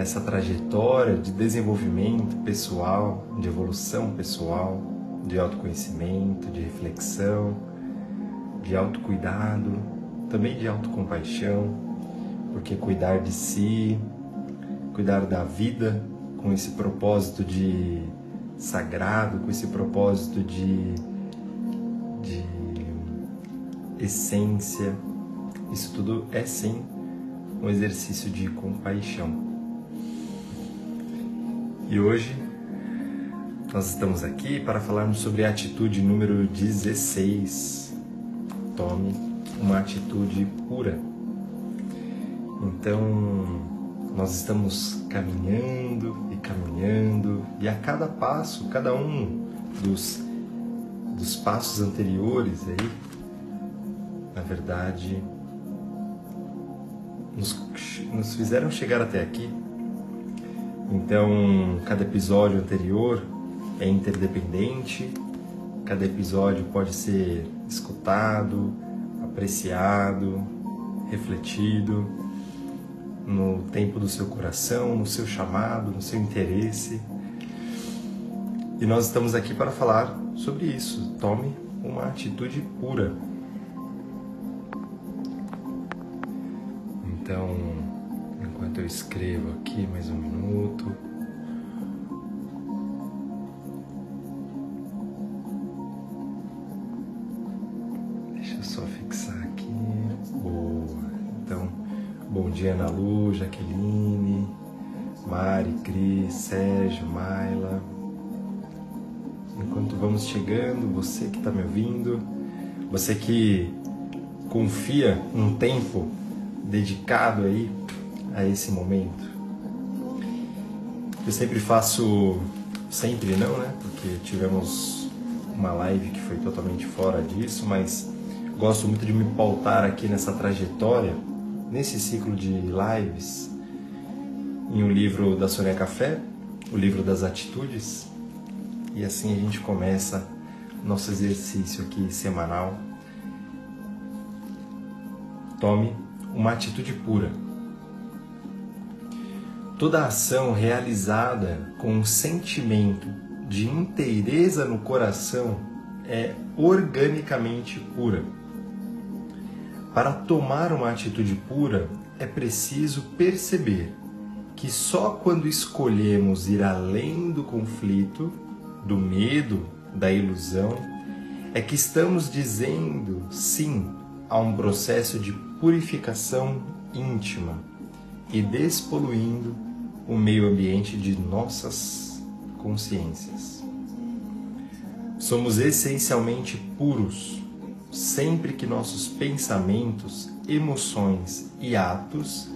nessa trajetória de desenvolvimento pessoal, de evolução pessoal, de autoconhecimento, de reflexão, de autocuidado, também de autocompaixão, porque cuidar de si cuidar da vida com esse propósito de sagrado, com esse propósito de, de essência. Isso tudo é sim um exercício de compaixão. E hoje nós estamos aqui para falarmos sobre a atitude número 16. Tome uma atitude pura. Então, nós estamos caminhando e caminhando, e a cada passo, cada um dos, dos passos anteriores aí, na verdade, nos, nos fizeram chegar até aqui. Então, cada episódio anterior é interdependente, cada episódio pode ser escutado, apreciado, refletido no tempo do seu coração, no seu chamado, no seu interesse. E nós estamos aqui para falar sobre isso. Tome uma atitude pura. Então, enquanto eu escrevo aqui mais um minuto. Deixa eu só fixar aqui. Boa. Então, Bom dia, Ana Lu, Jaqueline, Mari, Cris, Sérgio, Maila. Enquanto vamos chegando, você que está me ouvindo, você que confia um tempo dedicado aí a esse momento. Eu sempre faço, sempre não, né? Porque tivemos uma live que foi totalmente fora disso, mas gosto muito de me pautar aqui nessa trajetória nesse ciclo de lives em um livro da Sônia Café, o livro das atitudes, e assim a gente começa nosso exercício aqui semanal. Tome uma atitude pura. Toda ação realizada com um sentimento de inteireza no coração é organicamente pura. Para tomar uma atitude pura, é preciso perceber que só quando escolhemos ir além do conflito, do medo, da ilusão, é que estamos dizendo sim a um processo de purificação íntima e despoluindo o meio ambiente de nossas consciências. Somos essencialmente puros sempre que nossos pensamentos, emoções e atos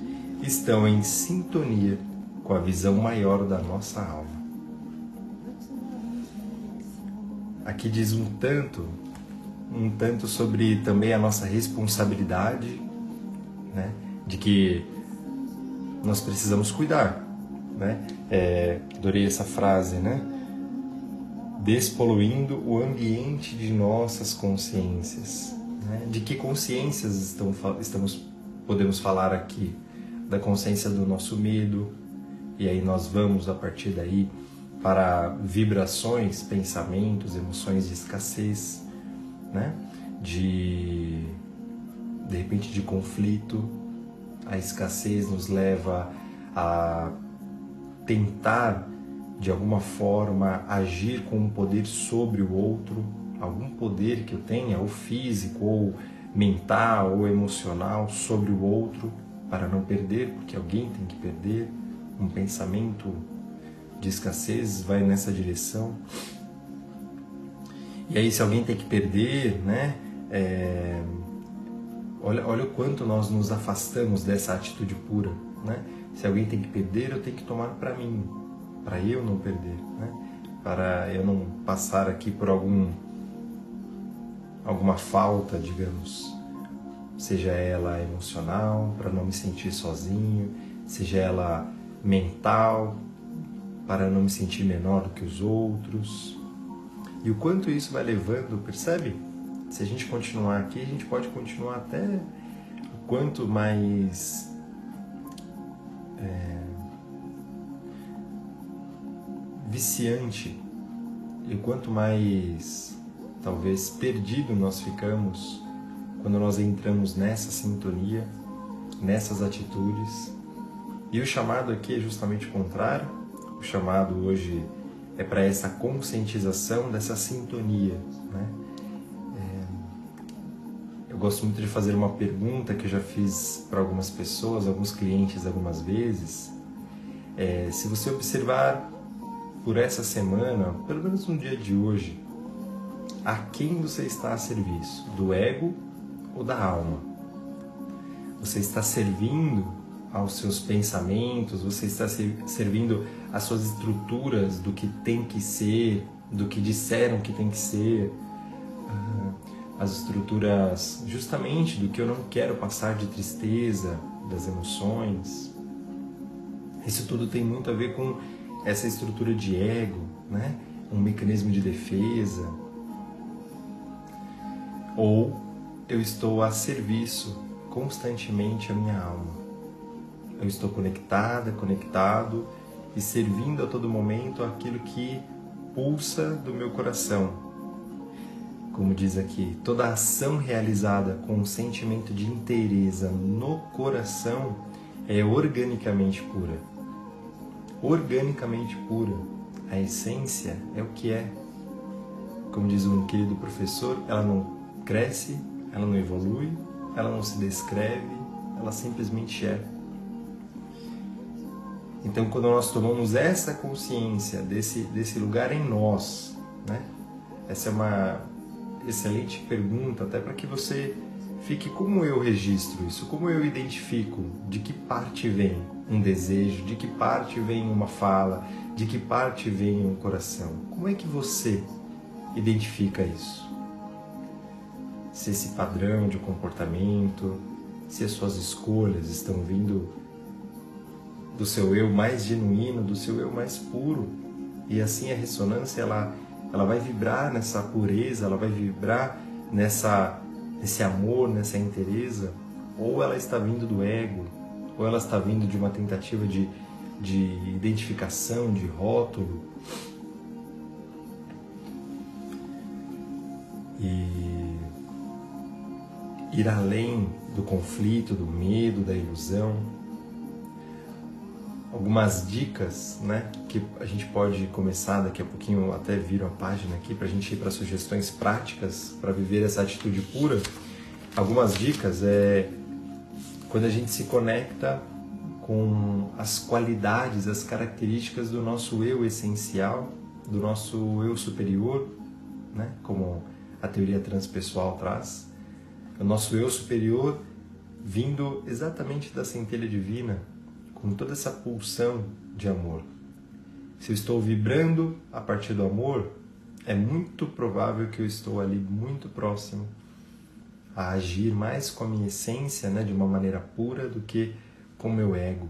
estão em sintonia com a visão maior da nossa alma. Aqui diz um tanto, um tanto sobre também a nossa responsabilidade, né, de que nós precisamos cuidar, né? É, adorei essa frase, né? despoluindo o ambiente de nossas consciências. Né? De que consciências estão, estamos, podemos falar aqui? Da consciência do nosso medo, e aí nós vamos a partir daí para vibrações, pensamentos, emoções de escassez, né? de de repente de conflito. A escassez nos leva a tentar de alguma forma agir com um poder sobre o outro, algum poder que eu tenha, ou físico, ou mental, ou emocional, sobre o outro, para não perder, porque alguém tem que perder. Um pensamento de escassez vai nessa direção. E aí, se alguém tem que perder, né? É... Olha, olha o quanto nós nos afastamos dessa atitude pura, né? Se alguém tem que perder, eu tenho que tomar para mim, para eu não perder, né? para eu não passar aqui por algum alguma falta, digamos, seja ela emocional, para não me sentir sozinho, seja ela mental, para não me sentir menor do que os outros. E o quanto isso vai levando, percebe? Se a gente continuar aqui, a gente pode continuar até o quanto mais viciante e quanto mais talvez perdido nós ficamos quando nós entramos nessa sintonia, nessas atitudes. E o chamado aqui é justamente o contrário. O chamado hoje é para essa conscientização dessa sintonia. Né? É... eu gosto muito de fazer uma pergunta que eu já fiz para algumas pessoas, alguns clientes algumas vezes. É, se você observar por essa semana, pelo menos no dia de hoje, a quem você está a serviço? Do ego ou da alma? Você está servindo aos seus pensamentos, você está servindo às suas estruturas do que tem que ser, do que disseram que tem que ser, ah, as estruturas justamente do que eu não quero passar de tristeza, das emoções. Isso tudo tem muito a ver com essa estrutura de ego, né? um mecanismo de defesa. Ou eu estou a serviço constantemente à minha alma. Eu estou conectada, conectado e servindo a todo momento aquilo que pulsa do meu coração. Como diz aqui, toda ação realizada com um sentimento de inteireza no coração é organicamente pura. Organicamente pura. A essência é o que é. Como diz um querido professor, ela não cresce ela não evolui, ela não se descreve, ela simplesmente é. Então, quando nós tomamos essa consciência desse, desse lugar em nós, né? essa é uma excelente pergunta, até para que você fique como eu registro isso, como eu identifico de que parte vem um desejo, de que parte vem uma fala, de que parte vem um coração. Como é que você identifica isso? se esse padrão de comportamento, se as suas escolhas estão vindo do seu eu mais genuíno, do seu eu mais puro. E assim a ressonância ela ela vai vibrar nessa pureza, ela vai vibrar nessa nesse amor, nessa inteireza, ou ela está vindo do ego, ou ela está vindo de uma tentativa de, de identificação, de rótulo. E ir além do conflito, do medo, da ilusão. Algumas dicas, né, que a gente pode começar daqui a pouquinho, até viro a página aqui para a gente ir para sugestões práticas para viver essa atitude pura. Algumas dicas é quando a gente se conecta com as qualidades, as características do nosso eu essencial, do nosso eu superior, né, como a teoria transpessoal traz o nosso eu superior vindo exatamente da centelha divina, com toda essa pulsão de amor. Se eu estou vibrando a partir do amor, é muito provável que eu estou ali muito próximo a agir mais com a minha essência, né, de uma maneira pura do que com o meu ego.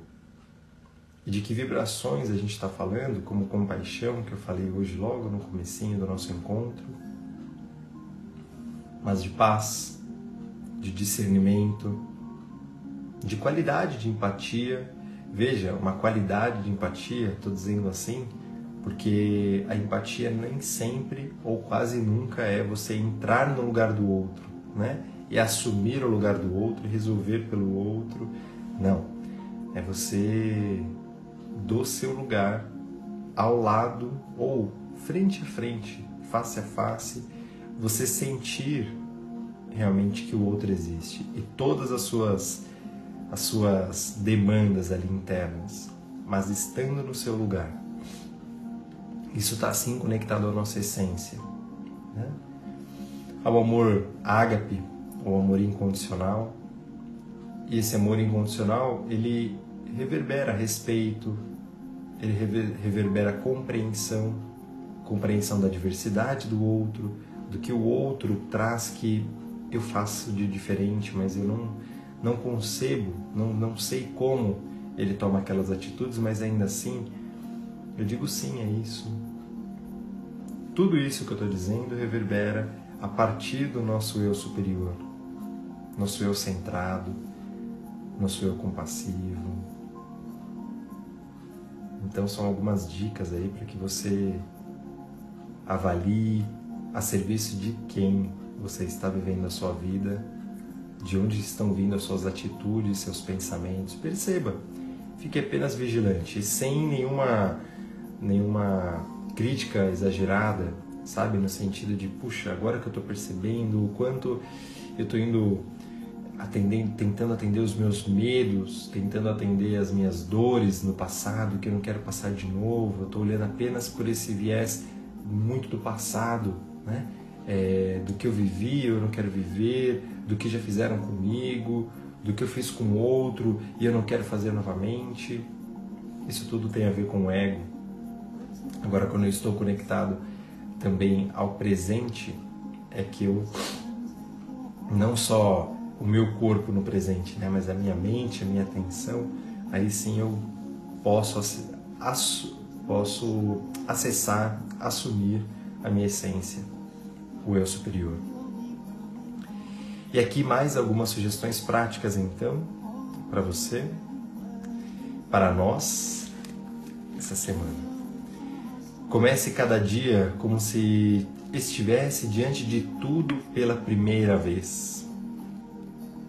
E de que vibrações a gente está falando, como compaixão, que eu falei hoje logo no comecinho do nosso encontro, mas de paz, de discernimento, de qualidade de empatia. Veja, uma qualidade de empatia, estou dizendo assim, porque a empatia nem sempre ou quase nunca é você entrar no lugar do outro, né? E assumir o lugar do outro resolver pelo outro. Não. É você do seu lugar ao lado ou frente a frente, face a face, você sentir realmente que o outro existe e todas as suas as suas demandas ali internas, mas estando no seu lugar. Isso está assim conectado à nossa essência. Né? Ao amor ágape, o amor incondicional. E esse amor incondicional, ele reverbera respeito, ele reverbera compreensão, compreensão da diversidade do outro, do que o outro traz que eu faço de diferente, mas eu não, não concebo, não, não sei como ele toma aquelas atitudes, mas ainda assim, eu digo sim, é isso. Tudo isso que eu estou dizendo reverbera a partir do nosso eu superior, nosso eu centrado, nosso eu compassivo. Então são algumas dicas aí para que você avalie a serviço de quem você está vivendo a sua vida, de onde estão vindo as suas atitudes, seus pensamentos. Perceba, fique apenas vigilante, sem nenhuma, nenhuma crítica exagerada, sabe? No sentido de, puxa, agora que eu estou percebendo o quanto eu estou indo atendendo, tentando atender os meus medos, tentando atender as minhas dores no passado que eu não quero passar de novo. Eu estou olhando apenas por esse viés muito do passado, né? É, do que eu vivi, eu não quero viver, do que já fizeram comigo, do que eu fiz com outro e eu não quero fazer novamente. Isso tudo tem a ver com o ego. Agora, quando eu estou conectado também ao presente, é que eu não só o meu corpo no presente, né? mas a minha mente, a minha atenção, aí sim eu posso, posso acessar, assumir a minha essência, o eu superior. E aqui mais algumas sugestões práticas então para você, para nós essa semana. Comece cada dia como se estivesse diante de tudo pela primeira vez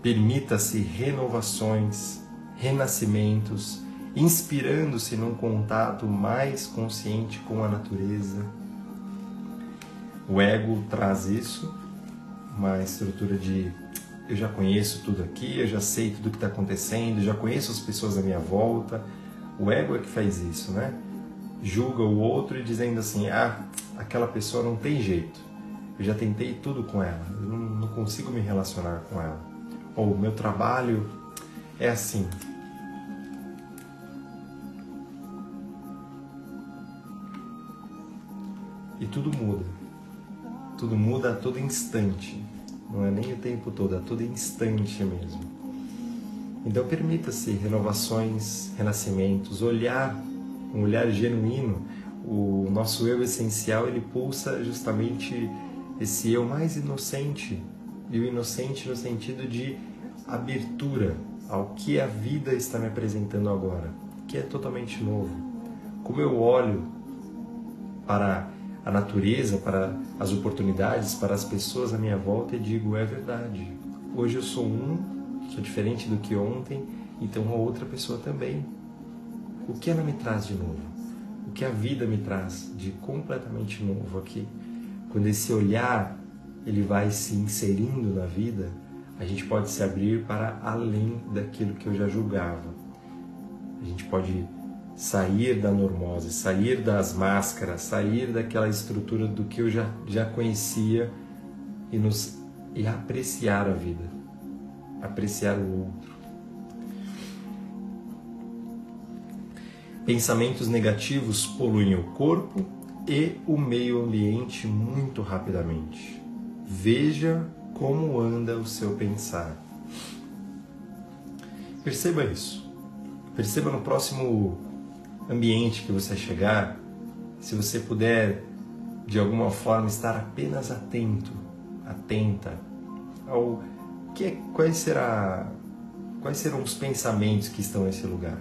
Permita-se renovações, renascimentos, inspirando-se num contato mais consciente com a natureza. O ego traz isso, uma estrutura de eu já conheço tudo aqui, eu já sei tudo que está acontecendo, já conheço as pessoas à minha volta. O ego é que faz isso, né? Julga o outro e dizendo assim: ah, aquela pessoa não tem jeito. Eu já tentei tudo com ela, eu não, consigo me relacionar com ela ou o meu trabalho é assim. E tudo muda. Tudo muda a todo instante. Não é nem o tempo todo, é a todo instante mesmo. Então permita-se renovações, renascimentos, olhar, um olhar genuíno. O nosso eu essencial, ele pulsa justamente esse eu mais inocente e o inocente no sentido de abertura ao que a vida está me apresentando agora, que é totalmente novo. Como eu olho para a natureza, para as oportunidades, para as pessoas à minha volta e digo: é verdade. Hoje eu sou um, sou diferente do que ontem, então a outra pessoa também. O que ela me traz de novo? O que a vida me traz de completamente novo aqui? Quando esse olhar ele vai se inserindo na vida, a gente pode se abrir para além daquilo que eu já julgava. A gente pode sair da normose, sair das máscaras, sair daquela estrutura do que eu já, já conhecia e, nos, e apreciar a vida, apreciar o outro. Pensamentos negativos poluem o corpo e o meio ambiente muito rapidamente. Veja como anda o seu pensar. Perceba isso. Perceba no próximo ambiente que você chegar, se você puder de alguma forma estar apenas atento, atenta ao que é, quais será quais serão os pensamentos que estão nesse lugar.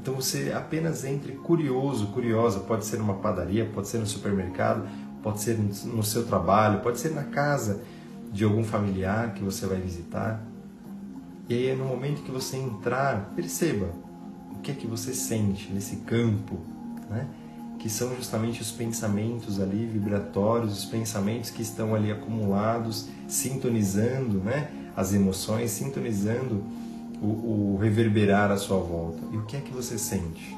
Então você apenas entre curioso, curiosa, pode ser numa padaria, pode ser no supermercado, pode ser no seu trabalho, pode ser na casa de algum familiar que você vai visitar. E aí, no momento que você entrar, perceba o que é que você sente nesse campo, né? que são justamente os pensamentos ali vibratórios, os pensamentos que estão ali acumulados, sintonizando né? as emoções, sintonizando o, o reverberar à sua volta. E o que é que você sente?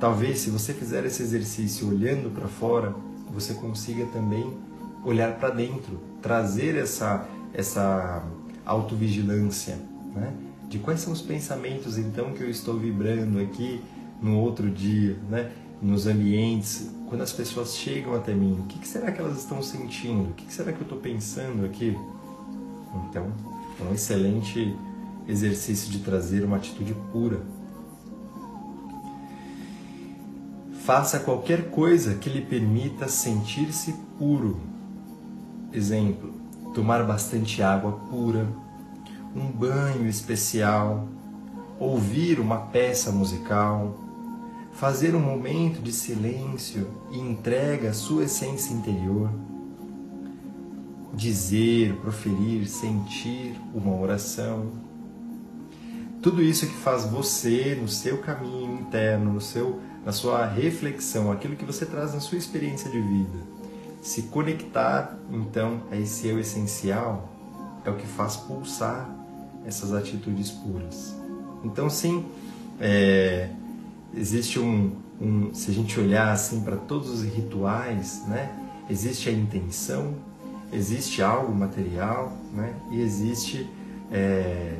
Talvez, se você fizer esse exercício olhando para fora, você consiga também olhar para dentro, trazer essa, essa autovigilância, né? De quais são os pensamentos então que eu estou vibrando aqui no outro dia, né? Nos ambientes, quando as pessoas chegam até mim, o que, será que elas estão sentindo? O que, será que eu estou pensando aqui? Então, é um excelente exercício de trazer uma atitude pura Faça qualquer coisa que lhe permita sentir-se puro. Exemplo: tomar bastante água pura, um banho especial, ouvir uma peça musical, fazer um momento de silêncio e entrega à sua essência interior, dizer, proferir, sentir uma oração. Tudo isso que faz você, no seu caminho interno, no seu na sua reflexão, aquilo que você traz na sua experiência de vida. Se conectar, então, a esse eu essencial é o que faz pulsar essas atitudes puras. Então, sim, é, existe um, um, se a gente olhar assim para todos os rituais, né, existe a intenção, existe algo material, né, e existe é,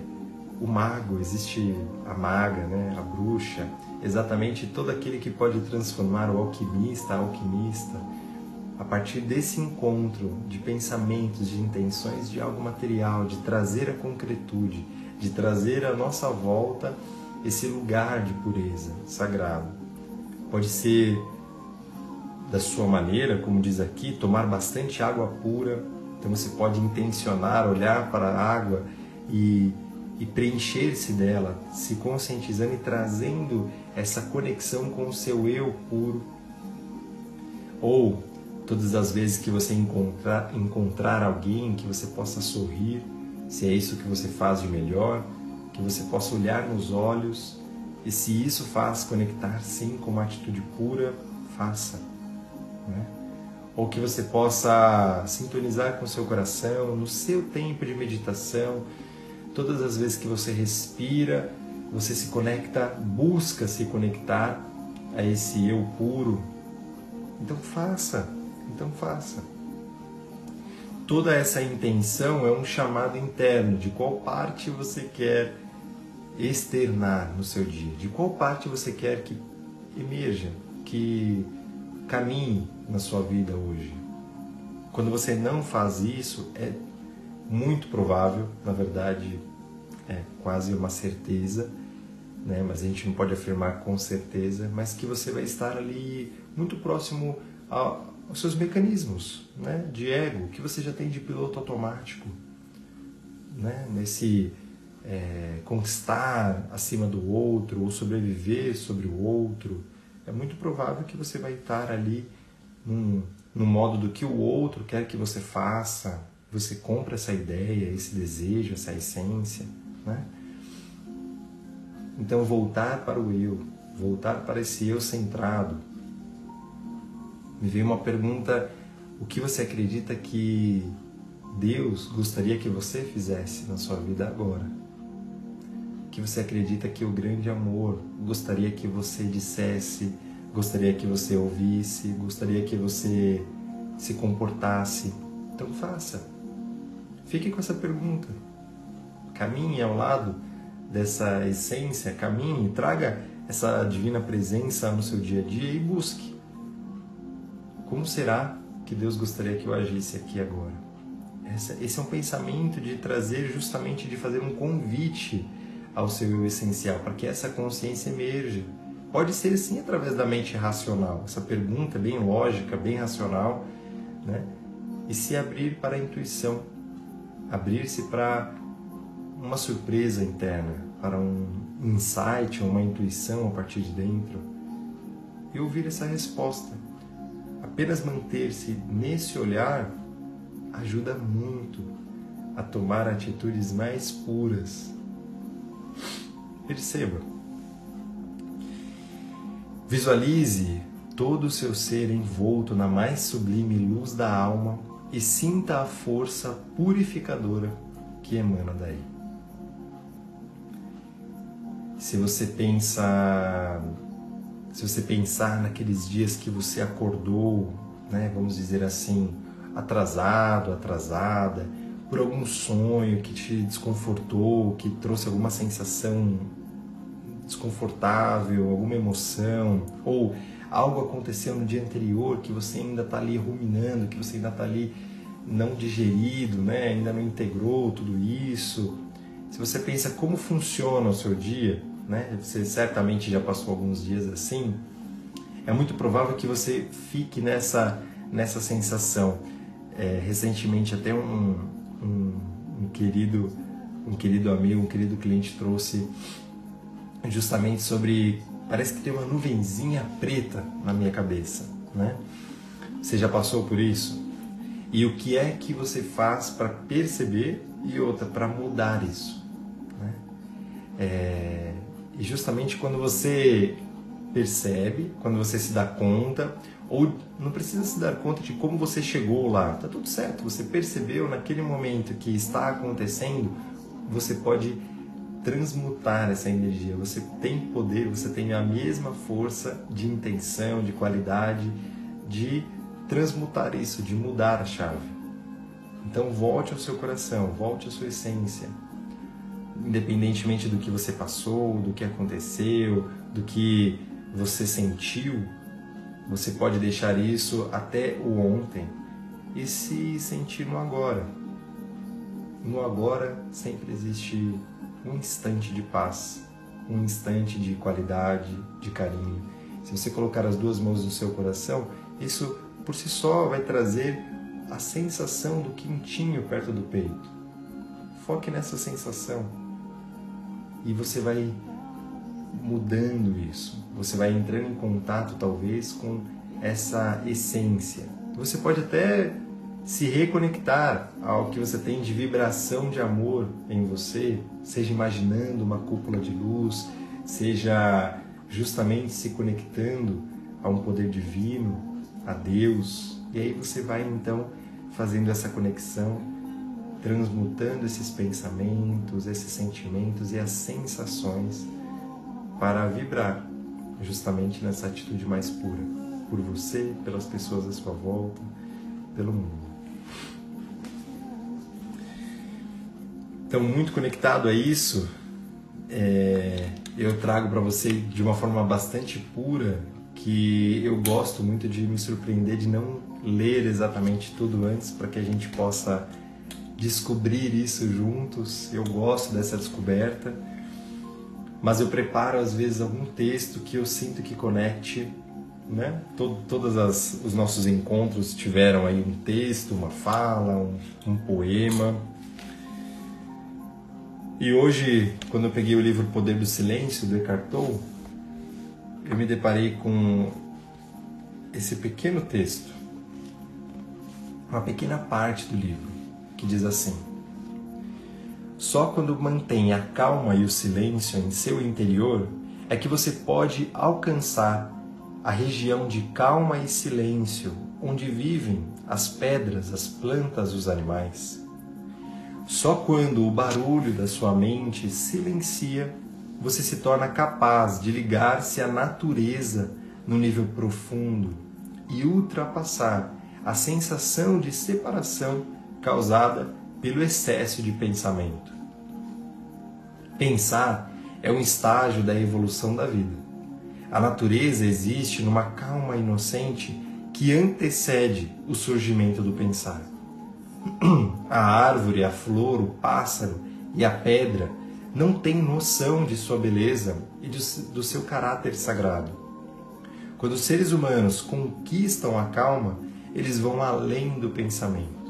o mago, existe a maga, né, a bruxa, exatamente todo aquele que pode transformar o alquimista, a alquimista, a partir desse encontro de pensamentos, de intenções de algo material, de trazer a concretude, de trazer à nossa volta esse lugar de pureza sagrado. Pode ser da sua maneira, como diz aqui, tomar bastante água pura. Então você pode intencionar, olhar para a água e e preencher-se dela, se conscientizando e trazendo essa conexão com o seu eu puro. Ou todas as vezes que você encontrar, encontrar alguém que você possa sorrir, se é isso que você faz de melhor, que você possa olhar nos olhos e se isso faz conectar sim com uma atitude pura, faça. Né? Ou que você possa sintonizar com o seu coração no seu tempo de meditação, Todas as vezes que você respira, você se conecta, busca se conectar a esse eu puro. Então faça, então faça. Toda essa intenção é um chamado interno de qual parte você quer externar no seu dia, de qual parte você quer que emerja, que caminhe na sua vida hoje. Quando você não faz isso, é muito provável, na verdade, é quase uma certeza, né? mas a gente não pode afirmar com certeza, mas que você vai estar ali muito próximo aos seus mecanismos né? de ego, que você já tem de piloto automático, né? nesse é, conquistar acima do outro ou sobreviver sobre o outro. É muito provável que você vai estar ali num, no modo do que o outro quer que você faça, você compra essa ideia, esse desejo, essa essência, né? Então voltar para o eu, voltar para esse eu centrado. Me veio uma pergunta: o que você acredita que Deus gostaria que você fizesse na sua vida agora? O que você acredita que o grande amor gostaria que você dissesse, gostaria que você ouvisse, gostaria que você se comportasse? Então faça. Fique com essa pergunta. Caminhe ao lado dessa essência, caminhe, traga essa divina presença no seu dia a dia e busque. Como será que Deus gostaria que eu agisse aqui agora? esse é um pensamento de trazer justamente de fazer um convite ao seu eu essencial, para que essa consciência emerja. Pode ser sim através da mente racional, essa pergunta bem lógica, bem racional, né? e se abrir para a intuição, abrir-se para uma surpresa interna, para um insight, uma intuição a partir de dentro e ouvir essa resposta. Apenas manter-se nesse olhar ajuda muito a tomar atitudes mais puras. Perceba. Visualize todo o seu ser envolto na mais sublime luz da alma e sinta a força purificadora que emana daí. Se você pensa, se você pensar naqueles dias que você acordou, né, vamos dizer assim, atrasado, atrasada, por algum sonho que te desconfortou, que trouxe alguma sensação desconfortável, alguma emoção, ou algo aconteceu no dia anterior que você ainda está ali ruminando, que você ainda está ali não digerido, né? ainda não integrou tudo isso. Se você pensa como funciona o seu dia, né? você certamente já passou alguns dias assim, é muito provável que você fique nessa, nessa sensação. É, recentemente até um, um, um, querido um querido amigo, um querido cliente trouxe justamente sobre parece que tem uma nuvenzinha preta na minha cabeça, né? Você já passou por isso? E o que é que você faz para perceber e outra para mudar isso? Né? É, e justamente quando você percebe, quando você se dá conta, ou não precisa se dar conta de como você chegou lá, tá tudo certo, você percebeu naquele momento que está acontecendo, você pode transmutar essa energia. Você tem poder, você tem a mesma força de intenção, de qualidade, de transmutar isso, de mudar a chave. Então volte ao seu coração, volte à sua essência. Independentemente do que você passou, do que aconteceu, do que você sentiu, você pode deixar isso até o ontem e se sentir no agora. No agora sempre existe um instante de paz, um instante de qualidade, de carinho. Se você colocar as duas mãos no seu coração, isso por si só vai trazer a sensação do quentinho perto do peito. Foque nessa sensação e você vai mudando isso. Você vai entrando em contato talvez com essa essência. Você pode até se reconectar ao que você tem de vibração de amor em você, seja imaginando uma cúpula de luz, seja justamente se conectando a um poder divino, a Deus. E aí você vai então fazendo essa conexão, transmutando esses pensamentos, esses sentimentos e as sensações para vibrar justamente nessa atitude mais pura, por você, pelas pessoas à sua volta, pelo mundo. Então, muito conectado a isso, é, eu trago para você de uma forma bastante pura que eu gosto muito de me surpreender, de não ler exatamente tudo antes para que a gente possa descobrir isso juntos. Eu gosto dessa descoberta, mas eu preparo às vezes algum texto que eu sinto que conecte, né? Todo, todos as, os nossos encontros tiveram aí um texto, uma fala, um, um poema e hoje, quando eu peguei o livro Poder do Silêncio, do Eckhart Tolle, eu me deparei com esse pequeno texto, uma pequena parte do livro, que diz assim: Só quando mantém a calma e o silêncio em seu interior é que você pode alcançar a região de calma e silêncio onde vivem as pedras, as plantas, os animais. Só quando o barulho da sua mente silencia, você se torna capaz de ligar-se à natureza no nível profundo e ultrapassar a sensação de separação causada pelo excesso de pensamento. Pensar é um estágio da evolução da vida. A natureza existe numa calma inocente que antecede o surgimento do pensar. A árvore, a flor, o pássaro e a pedra não têm noção de sua beleza e do seu caráter sagrado. Quando os seres humanos conquistam a calma, eles vão além do pensamento.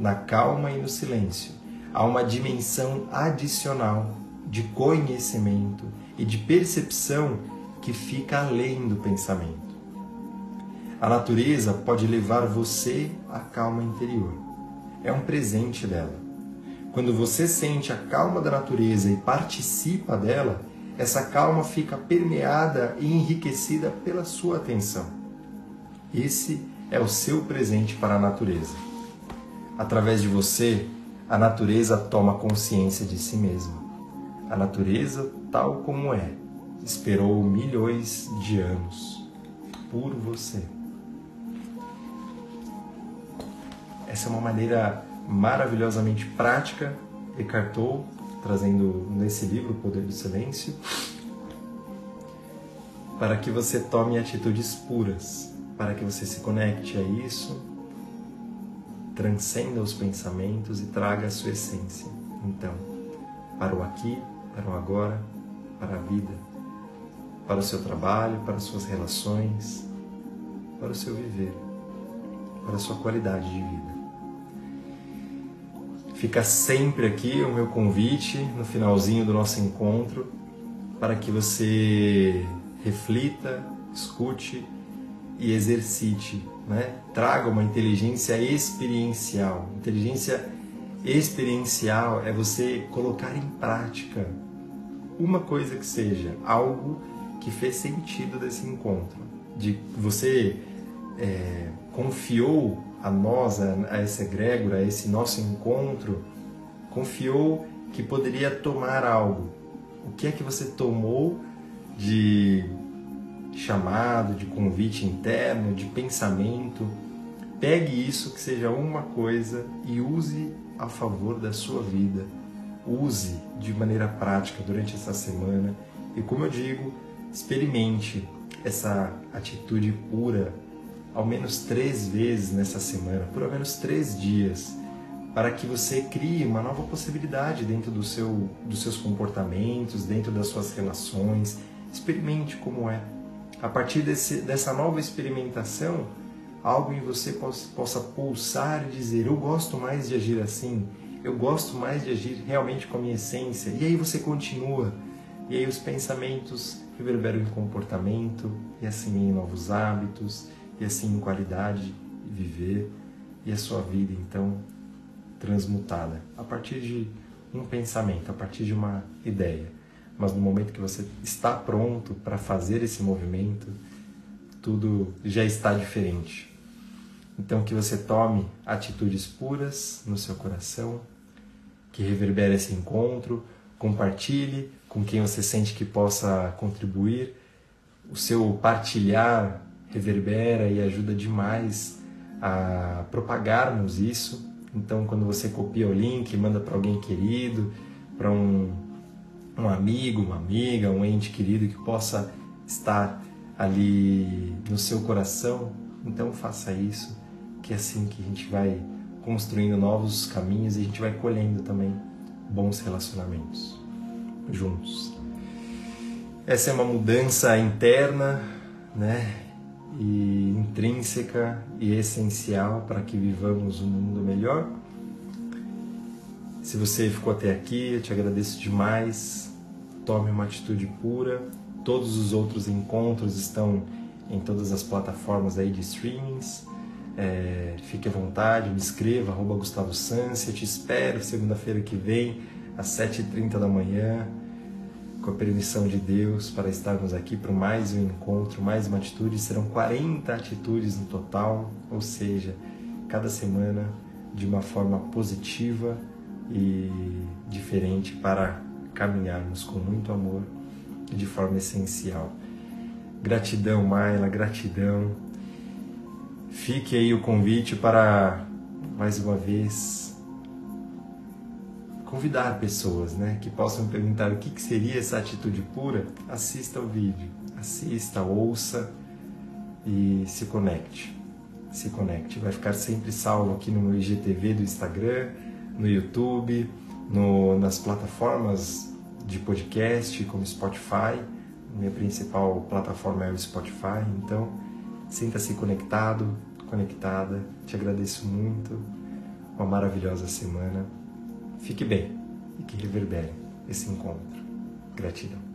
Na calma e no silêncio, há uma dimensão adicional de conhecimento e de percepção que fica além do pensamento. A natureza pode levar você à calma interior é um presente dela. Quando você sente a calma da natureza e participa dela, essa calma fica permeada e enriquecida pela sua atenção. Esse é o seu presente para a natureza. Através de você, a natureza toma consciência de si mesma. A natureza, tal como é, esperou milhões de anos por você. Essa é uma maneira maravilhosamente prática, Eckhart Tolle, trazendo nesse livro O Poder do Silêncio, para que você tome atitudes puras, para que você se conecte a isso, transcenda os pensamentos e traga a sua essência. Então, para o aqui, para o agora, para a vida, para o seu trabalho, para as suas relações, para o seu viver, para a sua qualidade de vida. Fica sempre aqui o meu convite no finalzinho do nosso encontro para que você reflita, escute e exercite, né? Traga uma inteligência experiencial. Inteligência experiencial é você colocar em prática uma coisa que seja, algo que fez sentido desse encontro, de você é, confiou a nós, a, a essa egrégora, a esse nosso encontro, confiou que poderia tomar algo. O que é que você tomou de chamado, de convite interno, de pensamento? Pegue isso que seja uma coisa e use a favor da sua vida. Use de maneira prática durante essa semana e, como eu digo, experimente essa atitude pura ao menos três vezes nessa semana, por ao menos três dias, para que você crie uma nova possibilidade dentro do seu, dos seus comportamentos, dentro das suas relações. Experimente como é. A partir desse, dessa nova experimentação, algo em você possa, possa pulsar e dizer: Eu gosto mais de agir assim, eu gosto mais de agir realmente com a minha essência. E aí você continua. E aí os pensamentos reverberam em comportamento, e assim em novos hábitos, e assim em qualidade de viver, e a sua vida então transmutada a partir de um pensamento, a partir de uma ideia. Mas no momento que você está pronto para fazer esse movimento, tudo já está diferente. Então que você tome atitudes puras no seu coração, que reverbere esse encontro, compartilhe com quem você sente que possa contribuir. O seu partilhar reverbera e ajuda demais a propagarmos isso. Então, quando você copia o link, manda para alguém querido, para um, um amigo, uma amiga, um ente querido que possa estar ali no seu coração, então faça isso que é assim que a gente vai construindo novos caminhos e a gente vai colhendo também bons relacionamentos juntos. Essa é uma mudança interna, né? E intrínseca e essencial para que vivamos um mundo melhor. Se você ficou até aqui, eu te agradeço demais. Tome uma atitude pura. Todos os outros encontros estão em todas as plataformas aí de streamings. É, fique à vontade, me escreva, arroba Gustavo eu te espero segunda-feira que vem, às 7h30 da manhã, com a permissão de Deus, para estarmos aqui para mais um encontro, mais uma atitude. Serão 40 atitudes no total, ou seja, cada semana de uma forma positiva e diferente para caminharmos com muito amor e de forma essencial. Gratidão, Maila, gratidão Fique aí o convite para, mais uma vez, convidar pessoas né, que possam perguntar o que, que seria essa atitude pura. Assista o vídeo, assista, ouça e se conecte. Se conecte. Vai ficar sempre salvo aqui no meu IGTV do Instagram, no YouTube, no, nas plataformas de podcast como Spotify. Minha principal plataforma é o Spotify, então Sinta-se conectado, conectada. Te agradeço muito. Uma maravilhosa semana. Fique bem e que reverbere esse encontro. Gratidão.